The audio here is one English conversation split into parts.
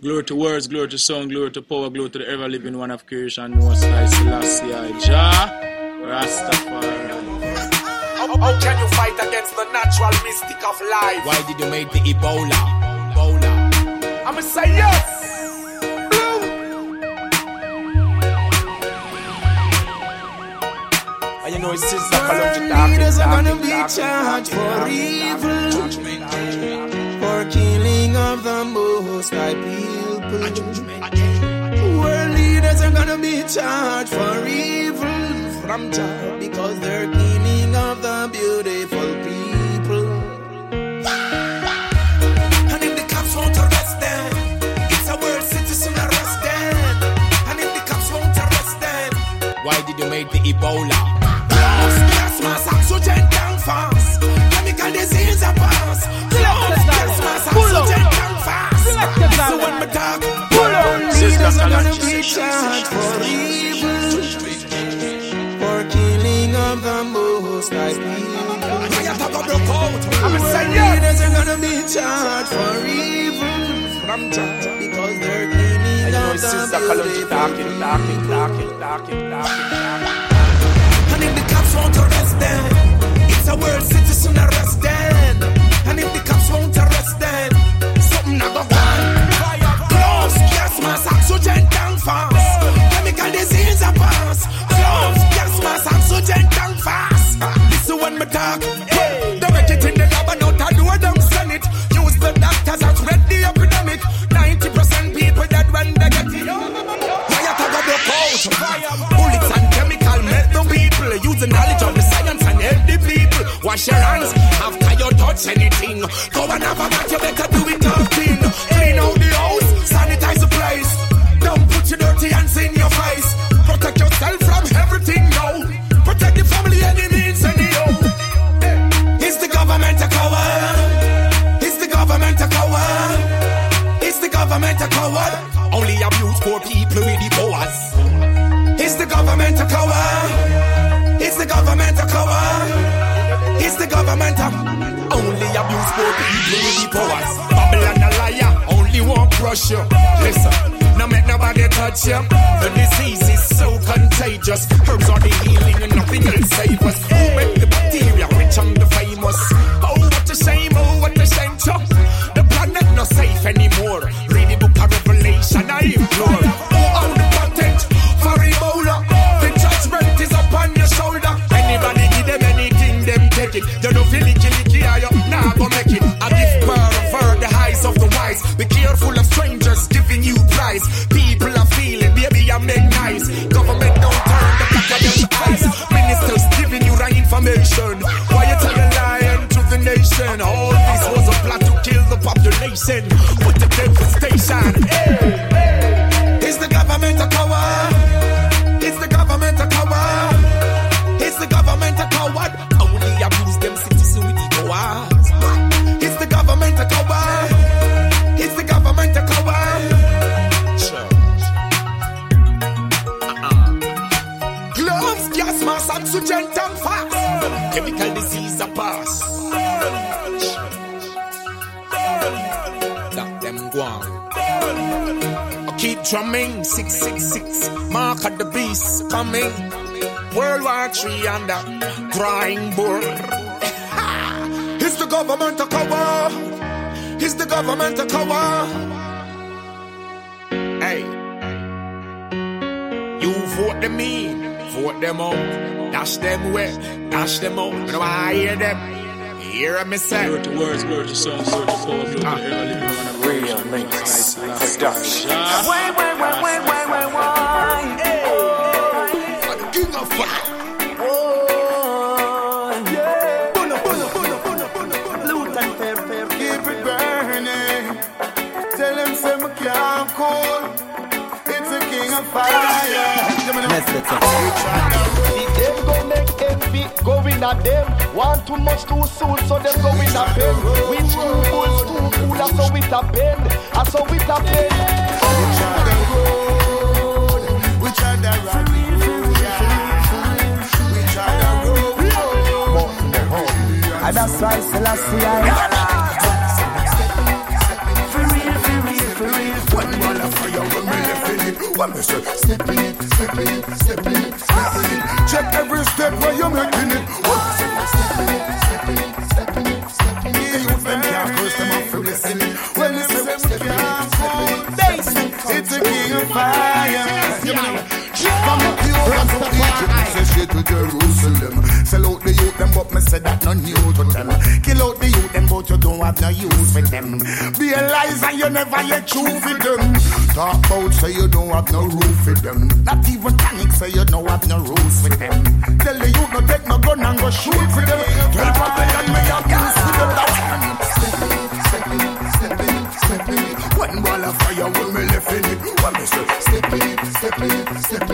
Glory to words, glory to song, glory to power, glory to the ever living one of creation, Most High Selassie, Jah, Rastafari. How, how can you fight against the natural mystic of life? Why did you make the Ebola? Ebola. I'ma say yes. And you know it's just a column to Leaders are gonna be charged for evil, for killing of the most high people. World leaders are gonna be charged for evil from Jah because they're killing of the beautiful people. And if the cops arrest them, world arrest them. And if the cops arrest them, Why did you make the Ebola? Leaders are gonna be charged for evil, for killing of the most high people. Yes. Leaders are gonna be charged for evil because they're killing And of the talking. And if the cops won't arrest them, it's a world citizen arrest Wash your hands after you touch anything. Go and have a bath, you better do it up a only abuse poor people with the powers? Babylon a liar, only one crush you. Listen, no make nobody touch you. The disease is so contagious. Herbs are the healing and nothing else save us. Who 666, mark of the beast coming. World War Three and the drawing board. Is the government a cover? Is the government a cover? Hey, you vote them in, vote them out, dash them away, dash them out. But I hear them, hear me say. Glory to words, glory to song, glory to power, glory to the ever living one Them go make envy go in them. Want too much too soon, so them go in a pen. Which two bulls too cool, I saw it a bend. I saw it a bend. We try the road. We try the road. We try the road. And that's why Selassie I One ball of fire when me in me say step in it, step in it, step in it, step in it. Check every step where you're making it. Me say step in it, step in it, step in it, step in it. Can't curse them off for it. When me say step in it, step in it, step in it. It's a king of fire. From the say straight to Jerusalem. Sell out the youth them, but me say that no new to them. Kill out the don't have no use for them. Be a and you never yet true for them. Talk about say you don't have no roof for them. Not even panic say you don't have no rules for them. Tell the youth no take no gun and go shoot for them. Tell Babylon me have use for them. That's step in step in step in. One ball of fire when me left in it. Me say step in step in step in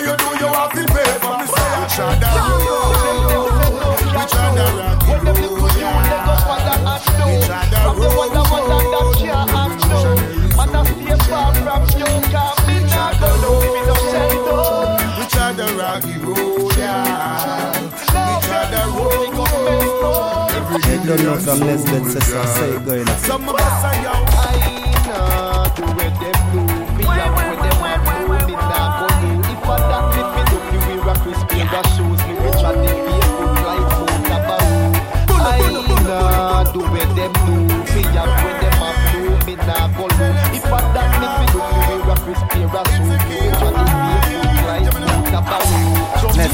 the evil way you do, you have to pay for. Me say I shall the road, we try the rocky When them the road, good you they go yeah. for the act We try the From the one that one that that can't act no Man I stay far from you Cause me not go low Me no shelter We try the rocky road, yeah. We try the road, every They don't know from Gideon Nesbeth says so soldier. say it going on. Some of us are young. I nah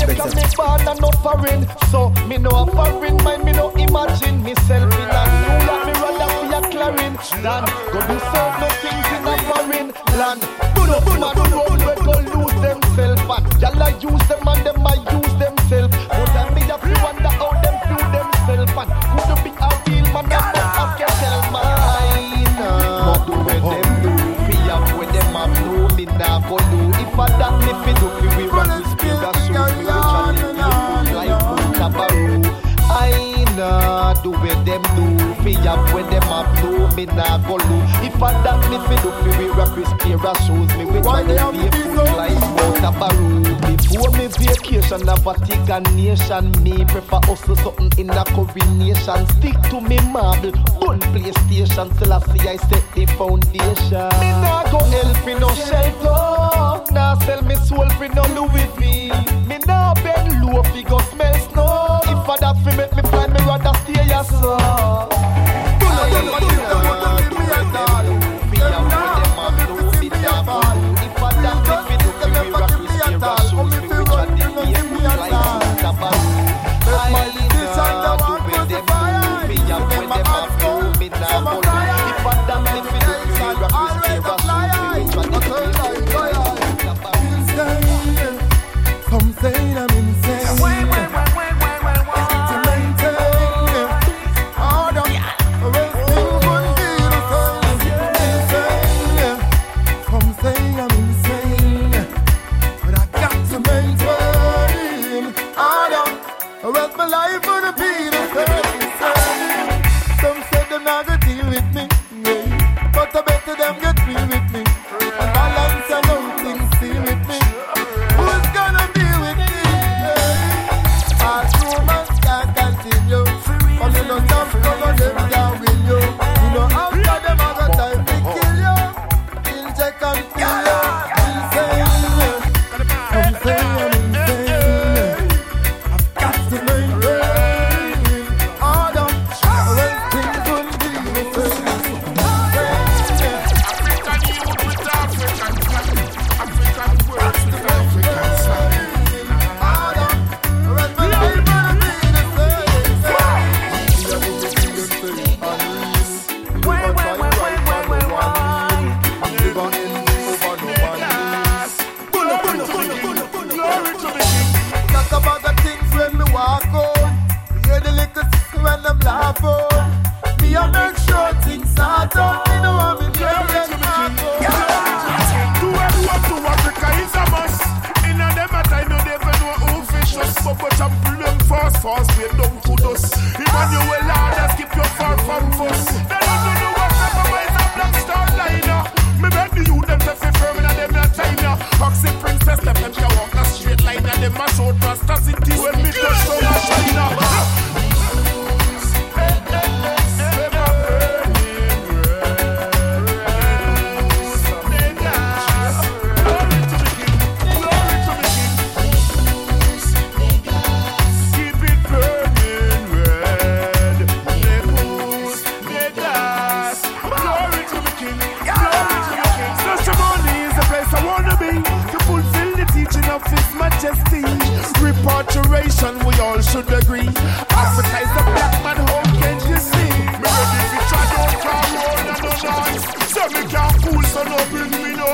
Jamaica me born and no foreign. So me no a foreign mind Me no imagine myself in a New York Me rather be a Clarin Than go do certain things in a foreign land. No man road we go lose themself And y'all use have no me nah go do If I that me fi do fi we rock this spill that shoes. Me and the people like Punta Baroo Before me vacation a Vatican nation. Me prefer hustle something in a coronation Stick to me marble, bun PlayStation Till I see I set the foundation. Me nah go help in no shelter. Nah sell me soul for no Louis V Me. Nah bend low fi go smell snow. If I that fi make me fly me rather stay here so Some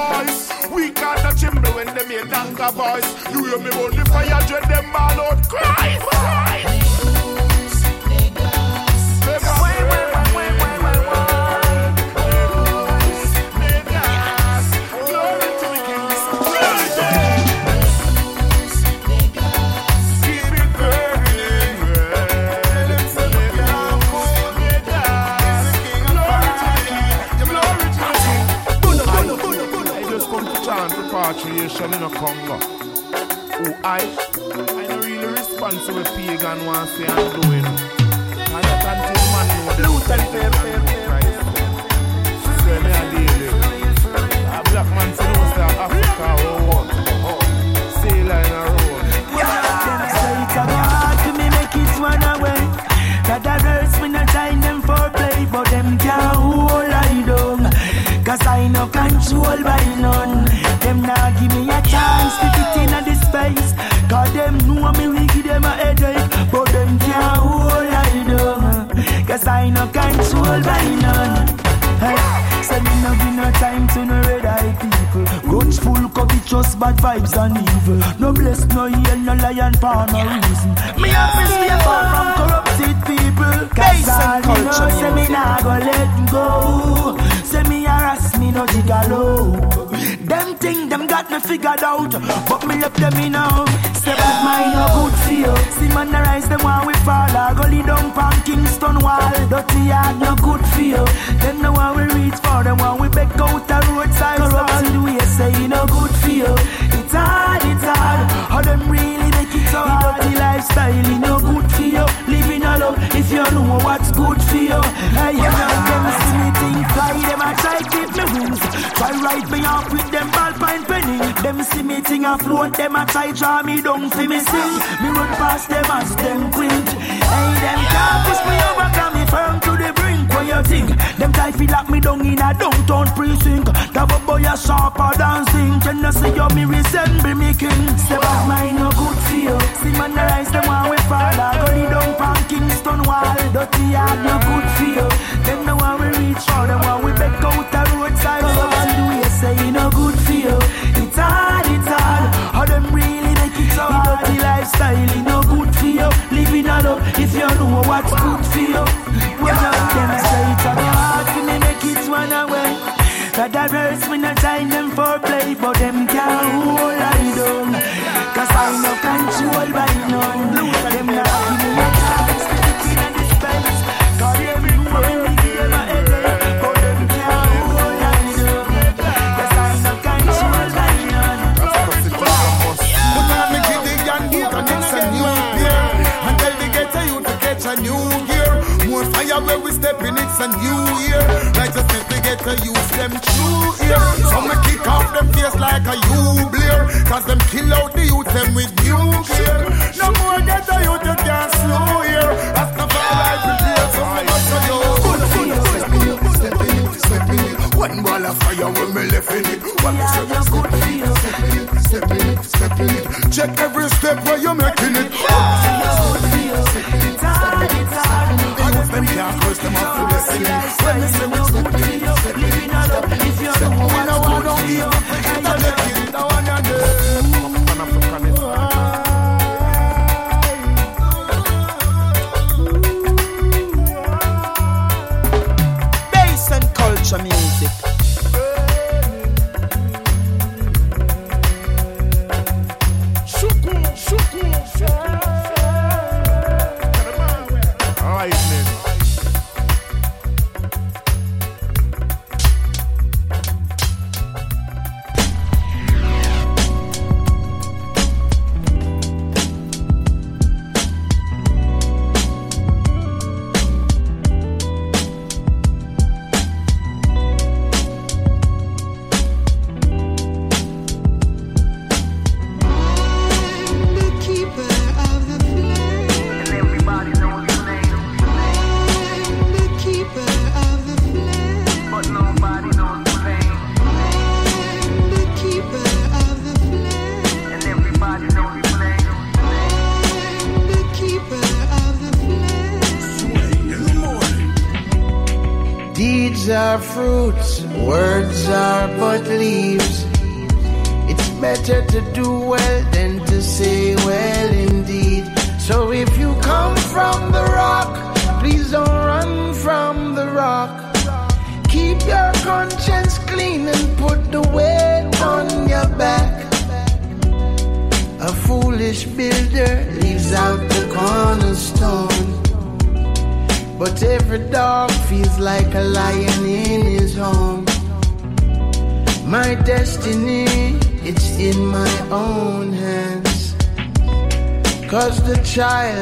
noise. We got the chimney when they make danga boys. You hear me on the fire, dread them all out. Cry, cry. Repatriation in a Congo. Who I, I don't really responsible pagan want say I'm doing. And that until man know the Luther, fair, fair, fair, So me a deal. A black man say no say Africa or what? Sailor in a road. Say it's a hard to me make it run away. That the girls me no time them for play, but them can't hold I down. Cause I no control by none. Them now give me a chance to fit in a this space. Cause them know me we give them a headache, but them can't hold I down. Cause I no control by none. Hey, say me no give no time to no red eye people. Guns full cup it just bad vibes and evil. No bless, no heal, no lion for no reason. Me have to stay far from corrupted people. Cause you know, say me nah go let go. Say me harass me no gigolo. Them thing them got me figured out, but me left them in now. Say bad mind no good for you. See man the rise them one we fall. I go lead down pan Kingston wall. Dirty yard no good for you. Them the one we reach for, them one we back out the roadside. Corruption we say no good for you. It's hard, it's hard. How them really make it so hard. The dirty lifestyle it no good for you. Living alone if you know what's good for you. Hey, you know them see me think fly, them a try keep me wings. Try write me off with me thing afloat, them a try draw me down for me sing. Me run past them as them quint. Hey, them can't push me over, come me firm to the brink. What you think? Them try feel lock me down in a downtown precinct. A boy a sharper dancing. Can you me resemble me king? Step back, mine no good for you. See man the rise, them one we go the down pan Kingston wall. Dirty yard no good for you. Them the one we reach for, them one we back out the roadside. So man do you say it no lifestyle, it no good for you. Living alone if you know what's good for you. When you them say it's a hard for me make it run away. That the verse me no time them for play, but them can't hold I down. Cause I no control by none. Them not step in, it's a new year. Righteousness we get to use them true here. So me kick off them face like a you blear. Cause them kill out the youth them with nuclear. No more ghetto youth you can't slow here. That's the fire life prepare so me not. One ball of fire when me left in it. One me step, step in it, step in it, step in it, step in it. Check every step where you're making it.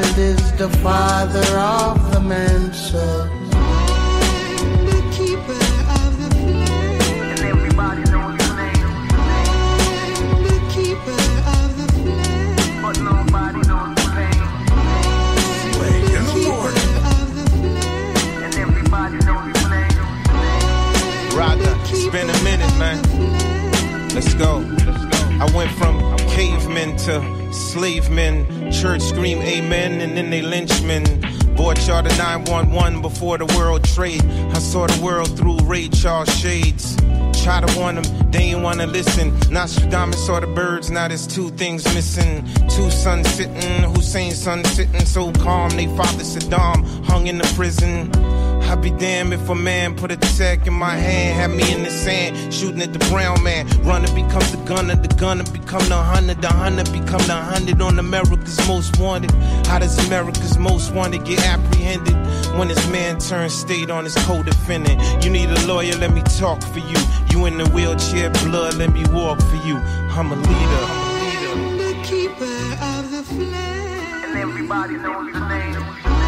Child is the father of the man, so. Raga, it's been a minute, man. Let's go. I went from cavemen to slave men. Church scream amen, and then they lynchmen. Bought y'all the 911 before the world trade. I saw the world through Ray Charles shades. Try to warn them, they ain't wanna listen. Nostradamus saw the birds, now there's two things missing. Two sons sitting, Hussein's son sitting so calm. They father Saddam hung in the prison. I'd be damned if a man put a tech in my hand, had me in the sand, shooting at the brown man. Runner becomes the gunner, the gunner become the hunter, the hunter become the hundred on America's most wanted. How does America's most wanted get apprehended? When his man turns state on his co-defendant. You need a lawyer, let me talk for you. You in the wheelchair, blood, let me walk for you. I'm a leader I'm a leader. The keeper of the flame. And everybody knows the name.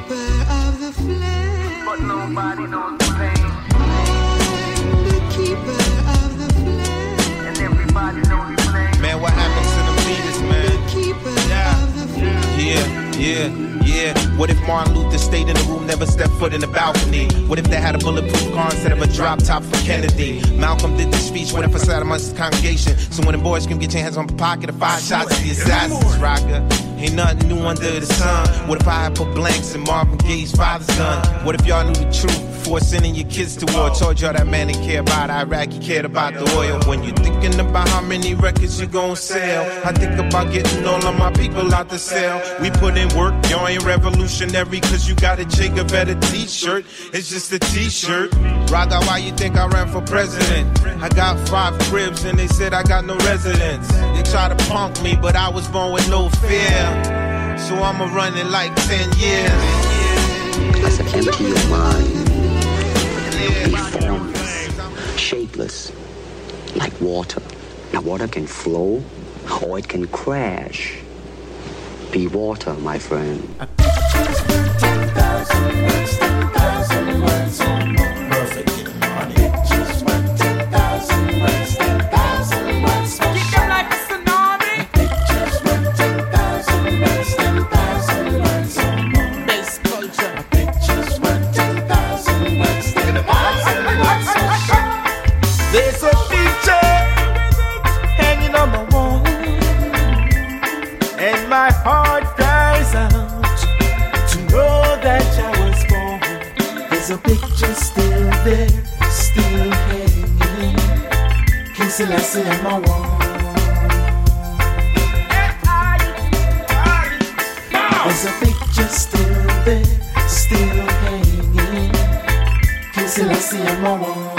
I'm the keeper of the flame. But nobody knows the name. I'm the keeper of the flame. And everybody knows the name. Man, what happens to the leaders, man? Keeper of the flame. Yeah, yeah, yeah. What if Martin Luther stayed in the room, never stepped foot in the balcony? What if they had a bulletproof car instead of a drop top for Kennedy? Malcolm did the speech, what if I sat amongst the congregation? So when the boys can get your hands on the pocket of five shots to the assassins, rocker. Ain't nothing new under the sun. What if I put blanks in Marvin Gaye's father's gun? What if y'all knew the truth before sending your kids to war? Told y'all that man didn't care about Iraq, he cared about the oil. When you're thinking about how many records you gon' sell, I think about getting all of my people out the cell. We put in work, y'all ain't revolutionary, cause you got a Jacob at a t-shirt. It's just a t-shirt. Raga, why you think I ran for president? I got five cribs and they said I got no residence. They try to punk me, but I was born with no fear. So I'ma run it like 10 years. I said, empty your mind. Be formless, shapeless, like water. Now, water can flow or it can crash. Be water, my friend. There's a picture still there, still hanging. King Selassie on my wall. There's a picture still there, still hanging. King Selassie on my wall.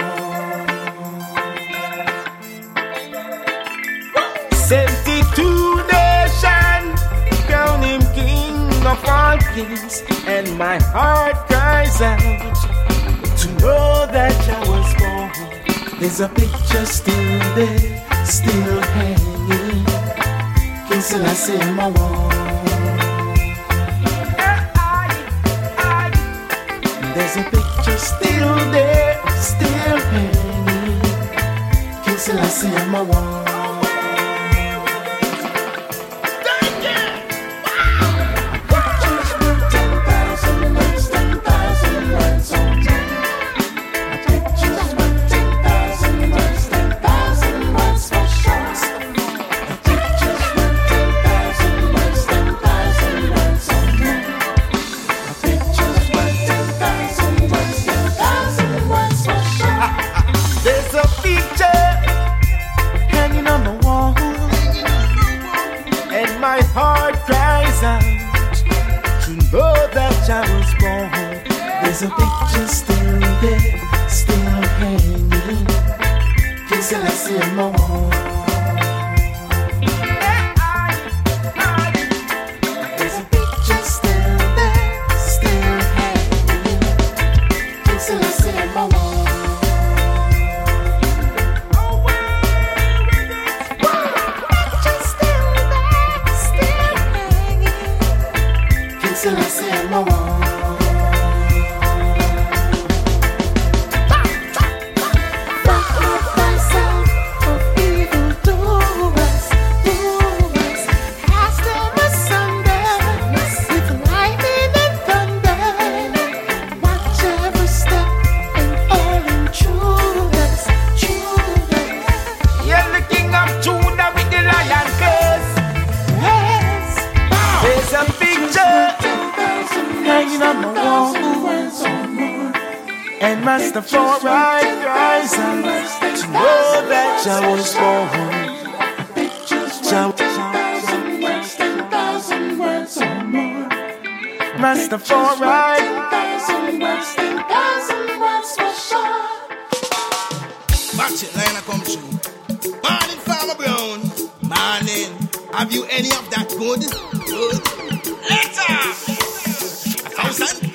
Of and my heart cries out to know that I was born. There's a picture still there, still hanging. King Selassie my wall. There's a picture still there, still hanging. King Selassie my wall. Rastafari. Watch it, line come true. Morning, Farmer Brown. Morning. Have you any of that good? Good. Later. A thousand.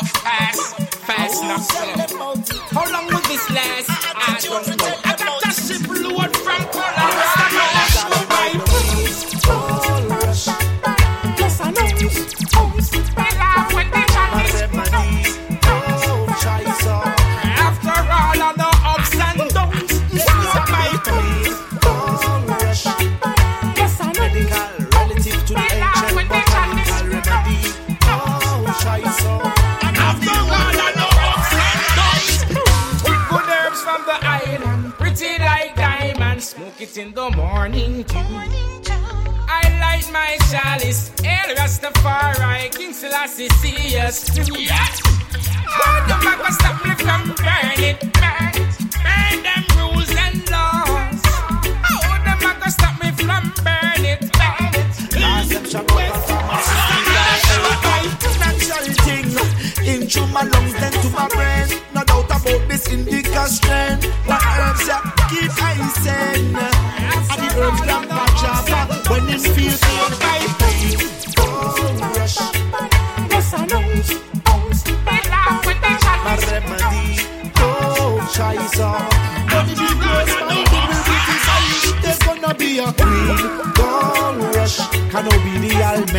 Fast, fast, not slow. How long will this last? I don't know. I my chalice, El Rastafari, King Selassie, see us. Yes. Why the fuck will stop me from burn it, burn it, them rules and laws? The fuck stop me from burn it, burn it? Natural thing into my lungs, then to my brain. No doubt about this indica strain. The herbs that keep. And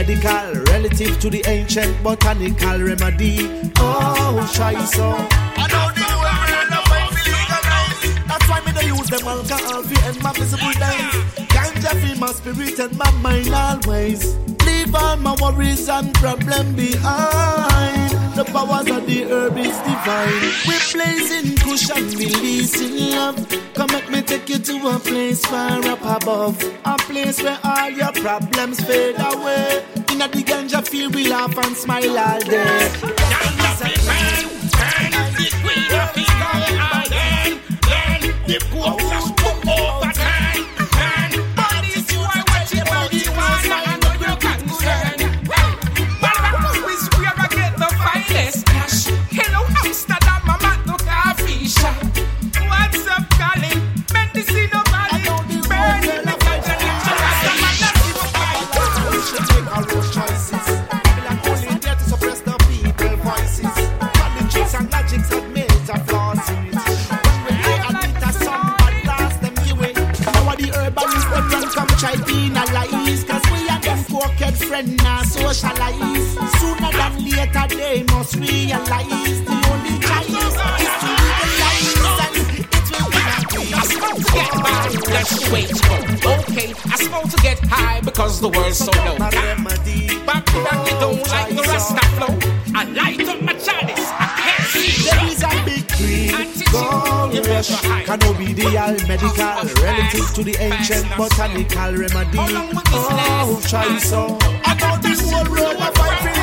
medical relative to the ancient botanical remedy. Oh, Shiza. I know the world of my legalize. That's why me they use them alcohol fi end my visible days. Ganja fi my spirit and my mind always. Leave all my worries and problem behind. The powers of the herb is divine. We're blazing cushion, releasing love. Come let me take you to a place far up above. A place where all your problems fade away. In a the ganja field, we laugh and smile all day. Ganja man, the socialize. Sooner than later, they must realize the only choice is to legalize, and it will be a breeze. Get by, that's the way. Okay, I smoke to get high because the world's so low. Back to back, you don't like the rest of flow. fresh. Cannabidiol, medical, relative to the ancient botanical remedy. Oh, try so. About this whole world, I'm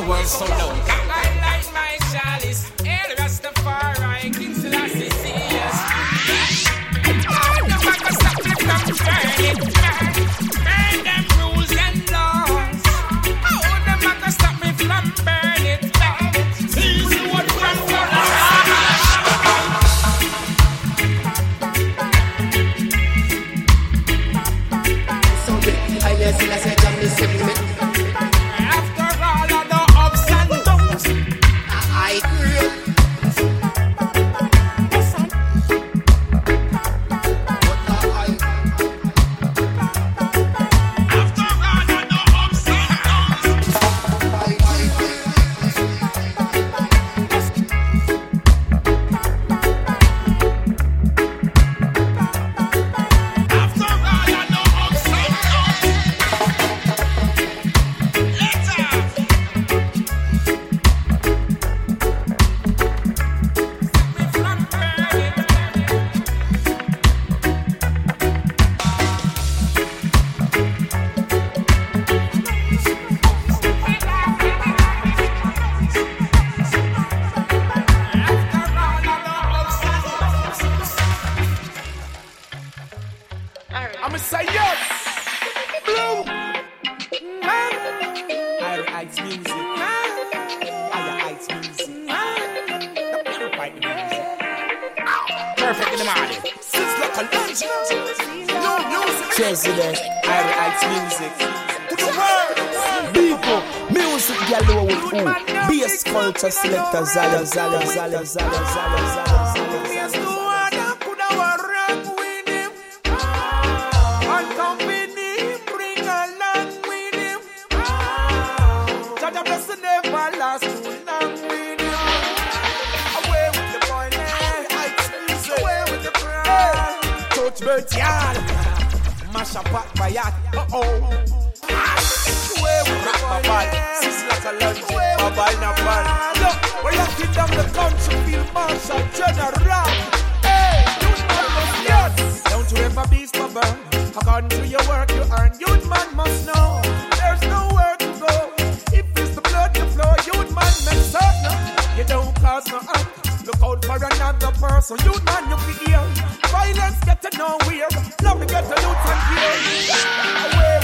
the world so low. tazala zala mash up by yard. Uh oh. Don't you ever be stubborn. Work you earn, man must know. There's nowhere to go. If the man. You don't cause no harm. Look out for another person, man you feel. Violence get to nowhere. Love to get to youth and. Away.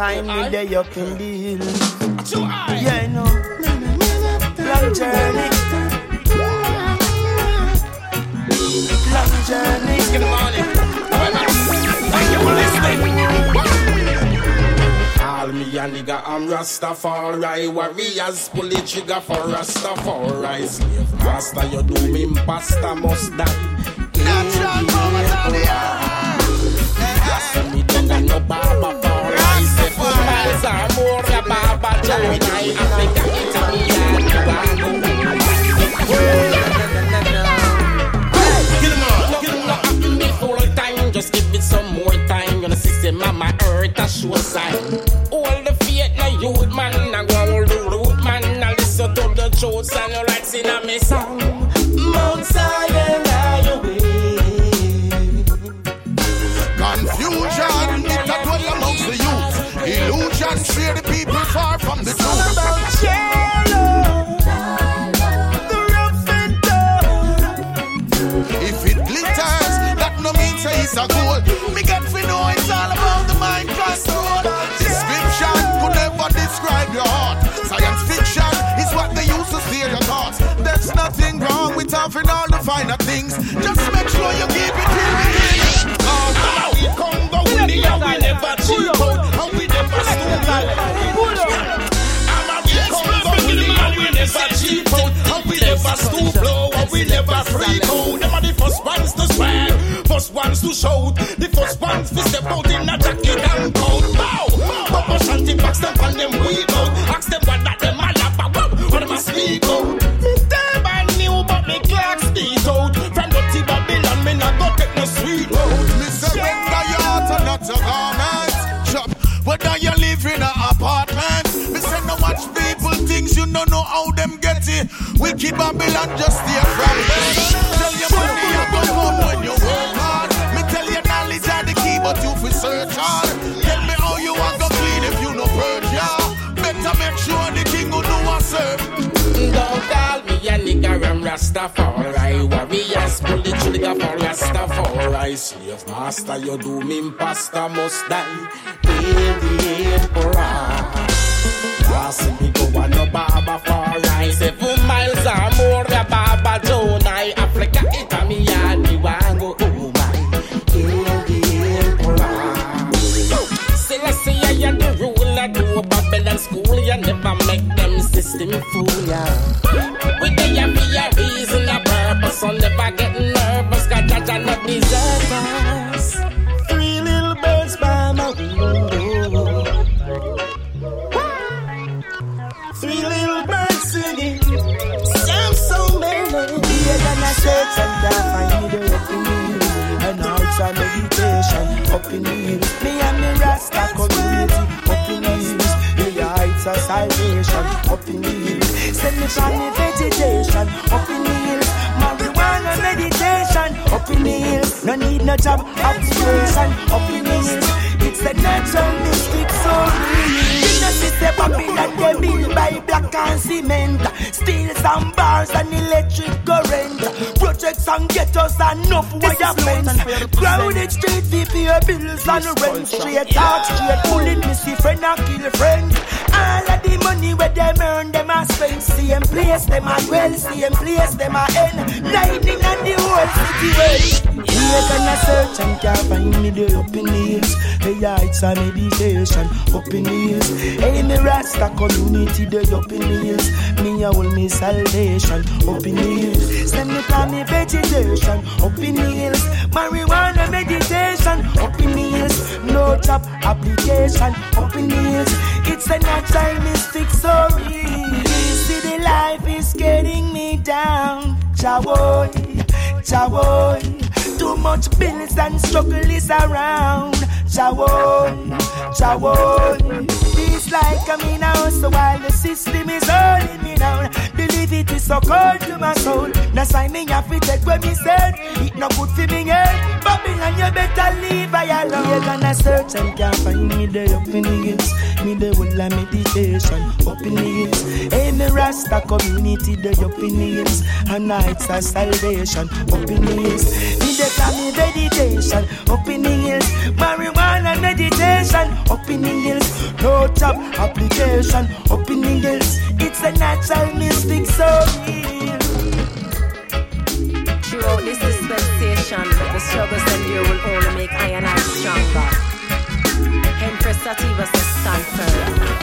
find me there, you can deal. Yeah, I know. Long journey. Long journey. Thank you for listening. All me a nigga, I'm Rastafari. Warriors pull the trigger for Rastafari. Slave Rasta, you do me pasta must die. Natural powers on. I the emperor. Crossing me go on no barber for I seven miles or more. The barber John I Africa Italy and the Wango. Oh my, kill the emperor. Celestia, you're the ruler. Go Babylon school. You never make them system fool ya. Yeah. up in the hills. Me and the Rasta community up in the hills. Yeah, your heights are salvation up in the hills. Send me from vegetation up in the hills. Marijuana meditation up in the hills. No need no job, observation up in the hills. It's the natural mystic soul. Say Babylon they build by black and cement. Steel and bars and electric current Projects and ghettos and enough wire fence Crowded street fee pay bills and rent. Straight talk, straight bullet, missy friend and kill friend. All of the money where them earn, them a spend Same place, them a dwell, same place, them a end. Lightning and the whole city. well Can I search and can't find me there up in the hills Hey, it's a meditation up in the hills Hey, me Rasta community they up in the hills. Me a hold me salvation up in the hills. Send me call me vegetation up in the hills. Marijuana meditation up in the hills. No job application up in the hills. It's a natural mystic story. See the life is getting me down. Chawoy, chawoy. Too much bills and struggle is around. Chawoy, chawoy like I'm in a house while the system is holding me down. Believe it is so cold to my soul. Now sign me have to take what me said. It no good for me head. Babylon, you better leave I alone. You're gonna search and can't find me there up in the hills. Me the whole of meditation up in the hills. Me Rasta community there up in the hills. And nights of salvation up in the hills. Me the call me meditation up in the hills. Marijuana meditation up in the hills. No job application up in the hills. It's a natural mystic so real. Throughout this dispensation, the struggles you will only make I and I stronger. Empress Sativa says stand firm.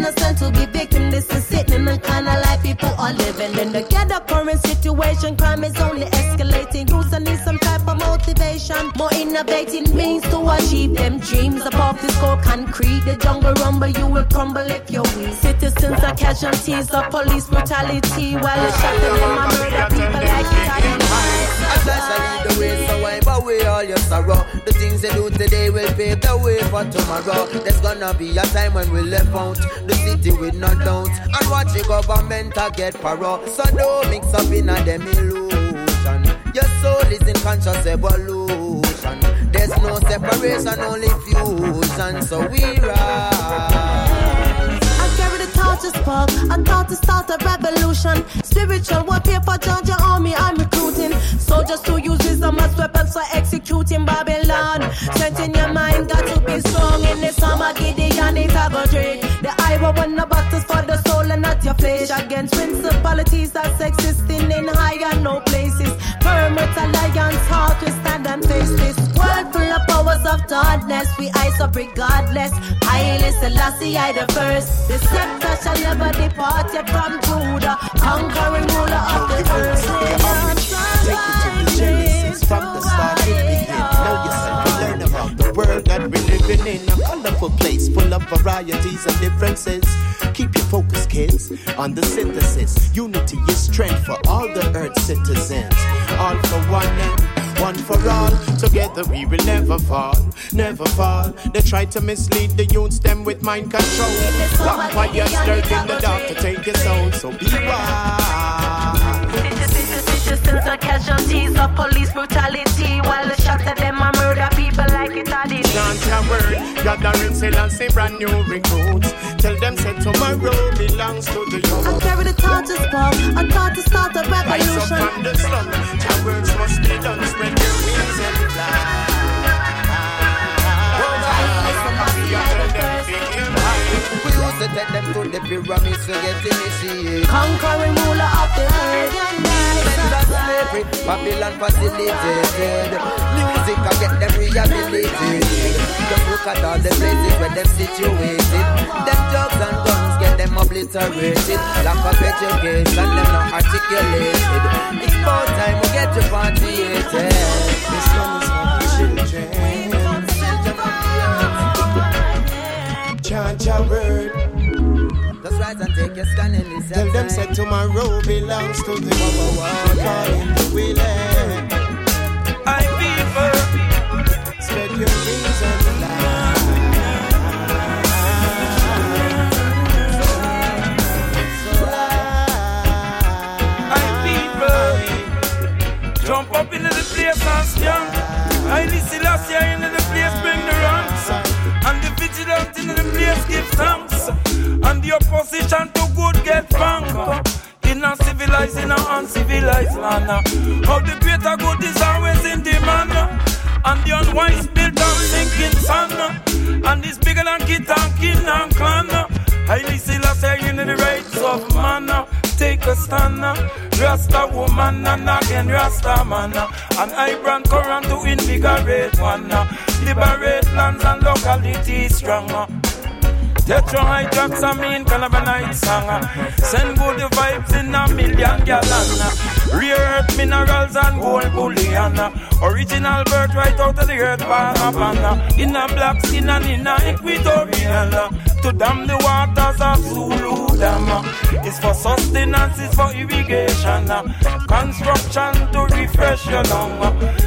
Innocent to be victim. This is sitting in the kind of life people are living in. The ghetto current situation, crime is only escalating. Youth need some of motivation. More innovating means to achieve them dreams. Above this cold concrete, the jungle rumble, you will crumble if you're weak. Citizens are casualties of police brutality. While it's shutting in my murder, people like it. As I shall lead the way, so wipe away all your sorrow. The things they do today will pave the way for tomorrow. There's gonna be a time when we left out the city with no doubt. And watch the government get paro. So don't mix up in a them illusion. Your soul is in conscious evolution. There's no separation, only fusion. So we rise thought to spark, I thought to start a revolution. Spiritual warfare for Georgia army, I'm recruiting. Soldiers to use wisdom as weapons for executing Babylon. Strengthen your mind, got to be strong in this summer. Gideon is a go drink. The Iowa won the battles for the soul and not your flesh. Against principalities that's existing in higher no places. Firm with alliance, heart we stand and face this world full of powers of darkness. We eyes up regardless. Haile Selassie, I the first. The scepter shall never depart yet from Judah, conquering ruler of the earth. Colorful place full of varieties and differences. Keep your focus, kids, on the synthesis. Unity is strength for all the earth citizens. All for one and one for all. Together we will never fall, never fall. They try to mislead the youths them with mind control. Vampires lurk in the dark to take your soul, so be wise. Citizens are casualties of police brutality. While the shots of them are Chant your word, gathering still say brand new recruits. Tell them say tomorrow belongs to the youth. I carry the torch to spark, a thought to start a revolution. Rise up from the slum, your words must be done, spread your wings and fly. We used to take them to the pyramids to get initiated. Conquering ruler of the earth. Slavery, Babylon facilitated. Music I get them rehabilitated. Just look at all the places where them situated. Them drugs and guns get them obliterated. Lack of education, them not articulated. It's about time we get repatriated. Rise and take your stand in this Tell them say tomorrow belongs to the Baba Calling the willing. let your reason lie. Jump up into the place and stand. I listen last year into the place, bring the ranks. And the vigilant into the place, give thanks. And the opposition civilized, in a uncivilized land. How the greater good is always in demand. And the unwise build on thinking son. And it's bigger than kid and kin and clan. I listen last year into the rights of man take a stand. Rasta woman and again Rasta man. And I brand current to invigorate one. Liberate lands and localities stronger. Tetro hijacks a mean cannabinoid song. Uh. Send good vibes in a million gallon. Uh. Rare earth minerals and gold bullion. Uh. Original birth right out of the earth, Panapana. In a black skin and in a equatorial. To dam the waters of Zulu Dam. It's for sustenance, it's for irrigation. Construction to refresh your lung.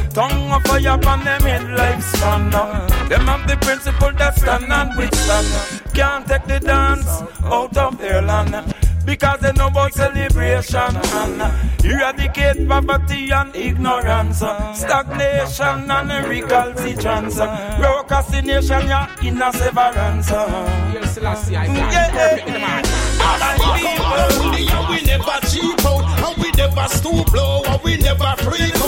Tongue of fire upon them head lifespan. Them have the principle that stand and withstand. Can't take the dance out of their land. Because they know about celebration and eradicate poverty and ignorance, stagnation and recalcitrance, procrastination, yeah, in a severance. Yes, Selassie, I mm, yeah. We never cheap out, and we never stoop low, and we never freak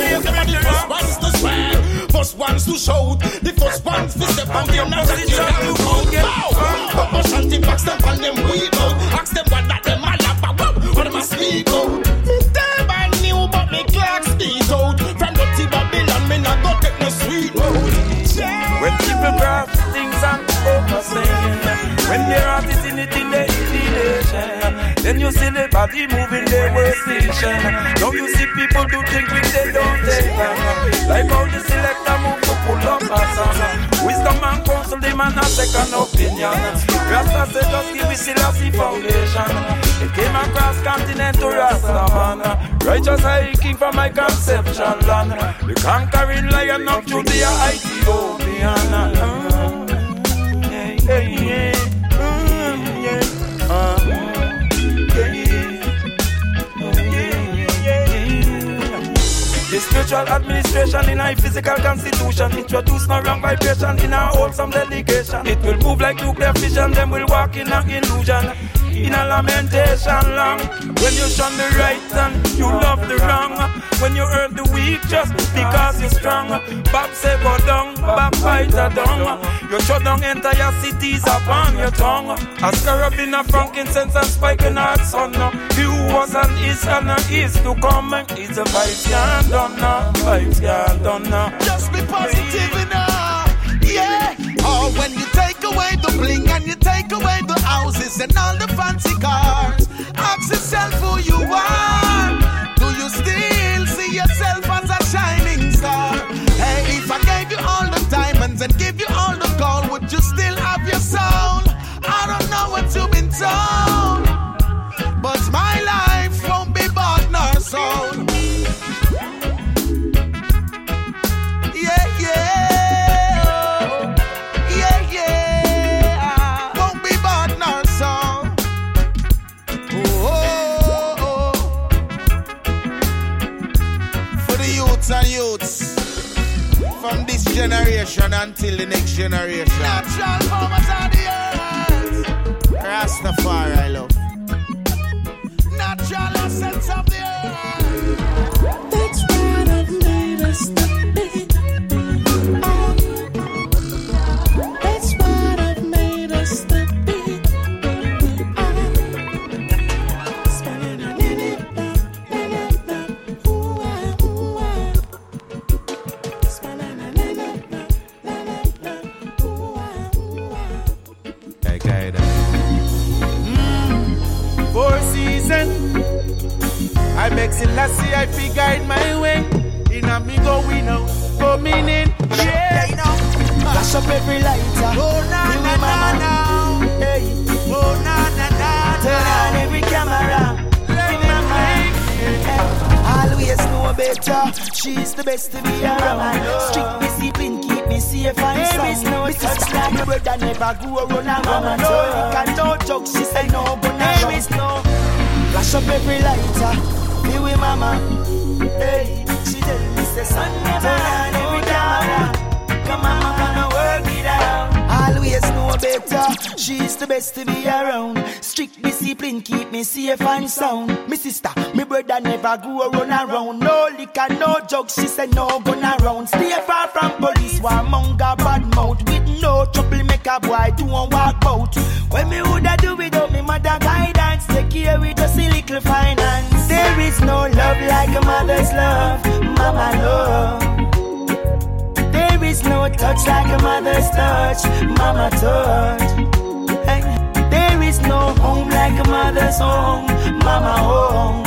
ones to shout, the first ones to step on them, you have to go. Papa Shanti box them on them weak out, ask them what that them all about, what them a speak out. Me never knew, but me clock speak out. From dirty Babylon, me not go take no sweet road. When people grab things and oversaying, when their heart is in it in the elation, then you see the body moving their workstation. Now you see people do things which they don't take. Like how the selector move up a song. Wisdom and counsel, the man a second opinion. Rasta said just give me Selassie foundation. It came across continent to Rasta man. Righteous I king from my conception land. The conquering lion of Judea, Ethiopian. Administration in a physical constitution. Introduce no wrong vibration in a wholesome delegation It will move like nuclear fission, then we'll walk in a illusion. In a lamentation long When you shun the right and you love the wrong. When you hurt the weak just because you're strong. Bob say go down, backbiter down You shut down entire cities upon your tongue. A scarab in a frankincense and spike in hot sun who was and is and is to come. It's a vibes can't done now, vibes can't done now Just be positive enough, yeah. Or when you take away the bling and you take away the houses and all the fancy cars, ask yourself who you are. Do you still see yourself if I gave you all the diamonds and give you until the next generation. Natural powers of the earth. Rastafari, love. Never go run around. Mama no liquor, no joke, she say no but There is no flash up every lighter. Me with mama, hey, she tell me say son never on every dollar. Come mama, gonna work it out. Always know better. She's the best to be around. Strict discipline keep me safe and sound. Me sister, me brother never go run around. No liquor, no drugs. She said no gun around. Stay far from police, warmonger, bad mouth. With no trouble, make a boy do and walk out. When me woulda do without me mother guidance, take care with just a little finance. There is no love like a mother's love, mama love. There is no touch like a mother's touch, mama touch. Hey, there is no home like a mother's home, mama home.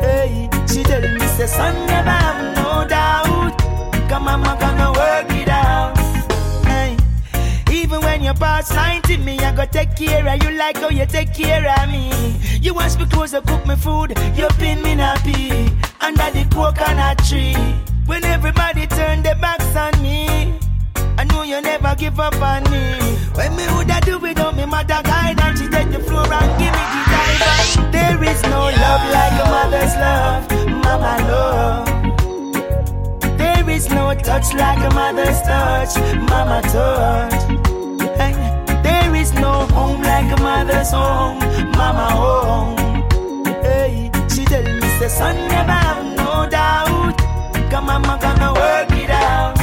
Hey, she tell me say son never have no doubt. Come mama gonna past 90, me I go take care of you like how you take care of me. You wash me clothes, you cook me food, you pin me nappy under the coconut tree. When everybody turn their backs on me, I know you never give up on me. When me woulda do without me mother guidance, she take the floor and give me the dive. There is no love like a mother's love, mama love. There is no touch like a mother's touch, mama touch. Hey, there is no home like a mother's home, mama home. Hey, she tell me say son never have no doubt. Come mama gonna work it out.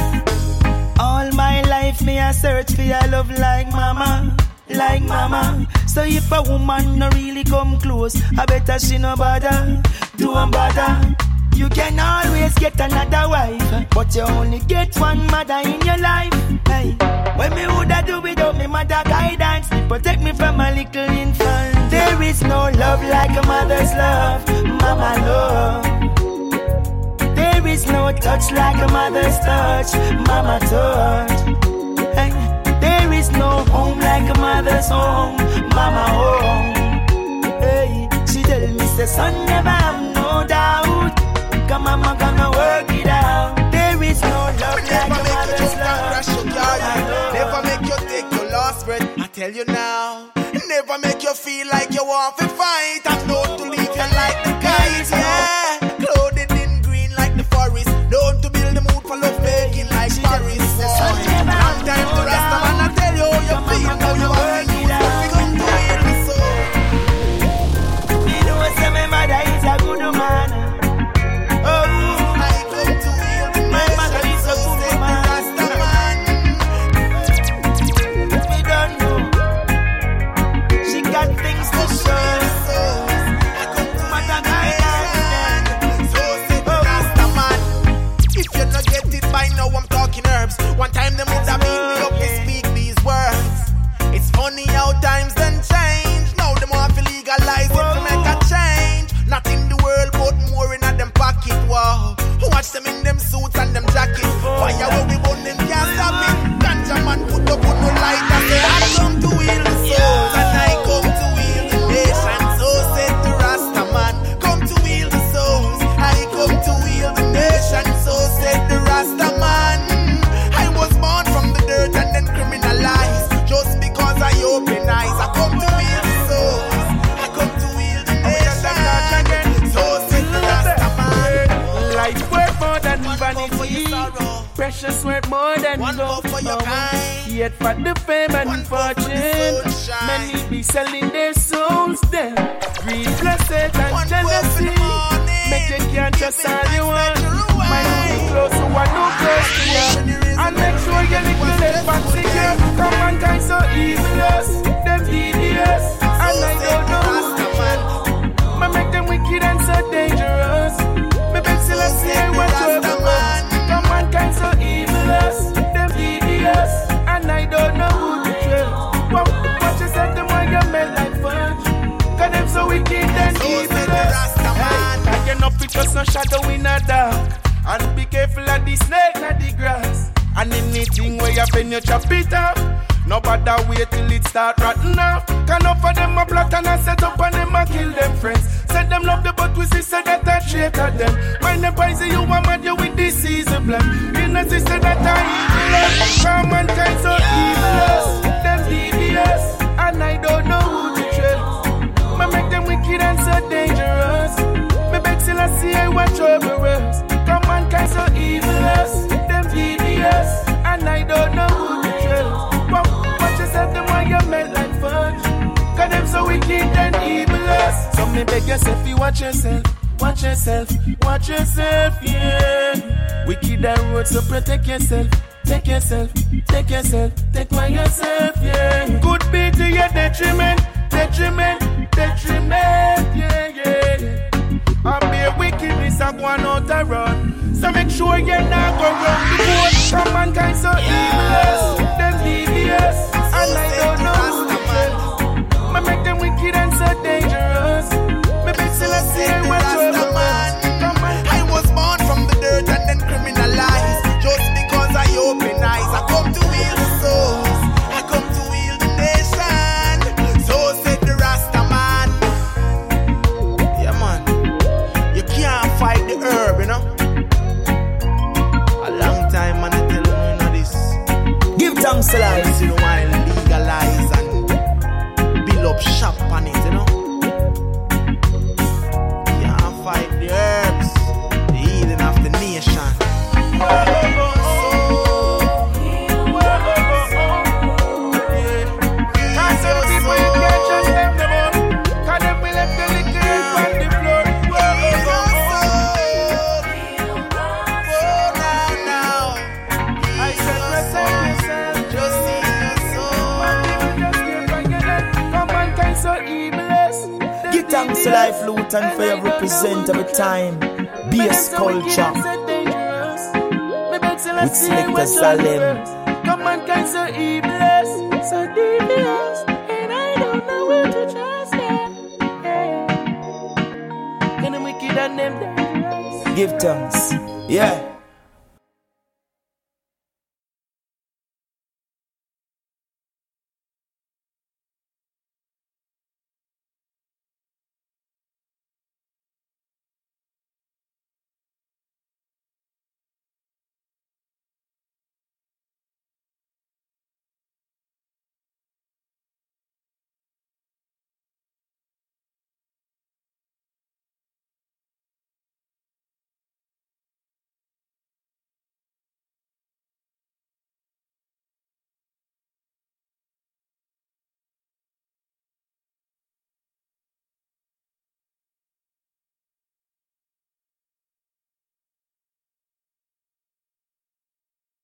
All my life me I search for your love like mama, like mama. So if a woman no really come close, I better she no bother, don't bother. You can always get another wife, but you only get one mother in your life. Hey, when me woulda do without me mother guidance, protect me from a little infant. There is no love like a mother's love, mama love. There is no touch like a mother's touch, mama touch. Just no shadow in the dark. And be careful of the snake and the grass. And anything where you pen you chop it up. Nobody wait till it start rotten now. Can up for them a plot and I set up and them a kill them friends. Said them love the but we see say that I traitor them. Mind them poison you a mad you with disease and blame. You know sister that I evil. Come mankind so evil. Them devious and I don't know I see I watch over us. Come mankind so evil. Them devious and I don't know who to trust. Watch yourself, them why you melt like fudge. Cause them so wicked and evil. So me beg yourself, you watch yourself. Watch yourself, watch yourself, yeah. Wicked and road, so protect yourself. Take yourself, take yourself, take by yourself, yeah. Could be to your detriment, detriment, detriment, yeah, yeah, a wickedness, I go on out a run. So make sure you're not go run the boat. Some mankind so evil, them devious, and I don't know who to. Me make them wicked and so dangerous. Me beg till I see I